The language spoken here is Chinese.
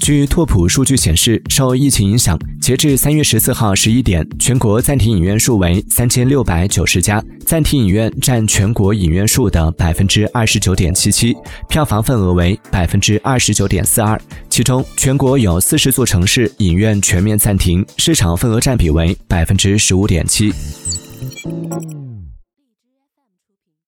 据拓普数据显示受疫情影响截至三月十四号十一点全国暂停影院数为三千六百九十家暂停影院占全国影院数的百分之二十九点七七票房份额为百分之二十九点四二。其中全国有四十座城市影院全面暂停市场份额占比为百分之十五点七。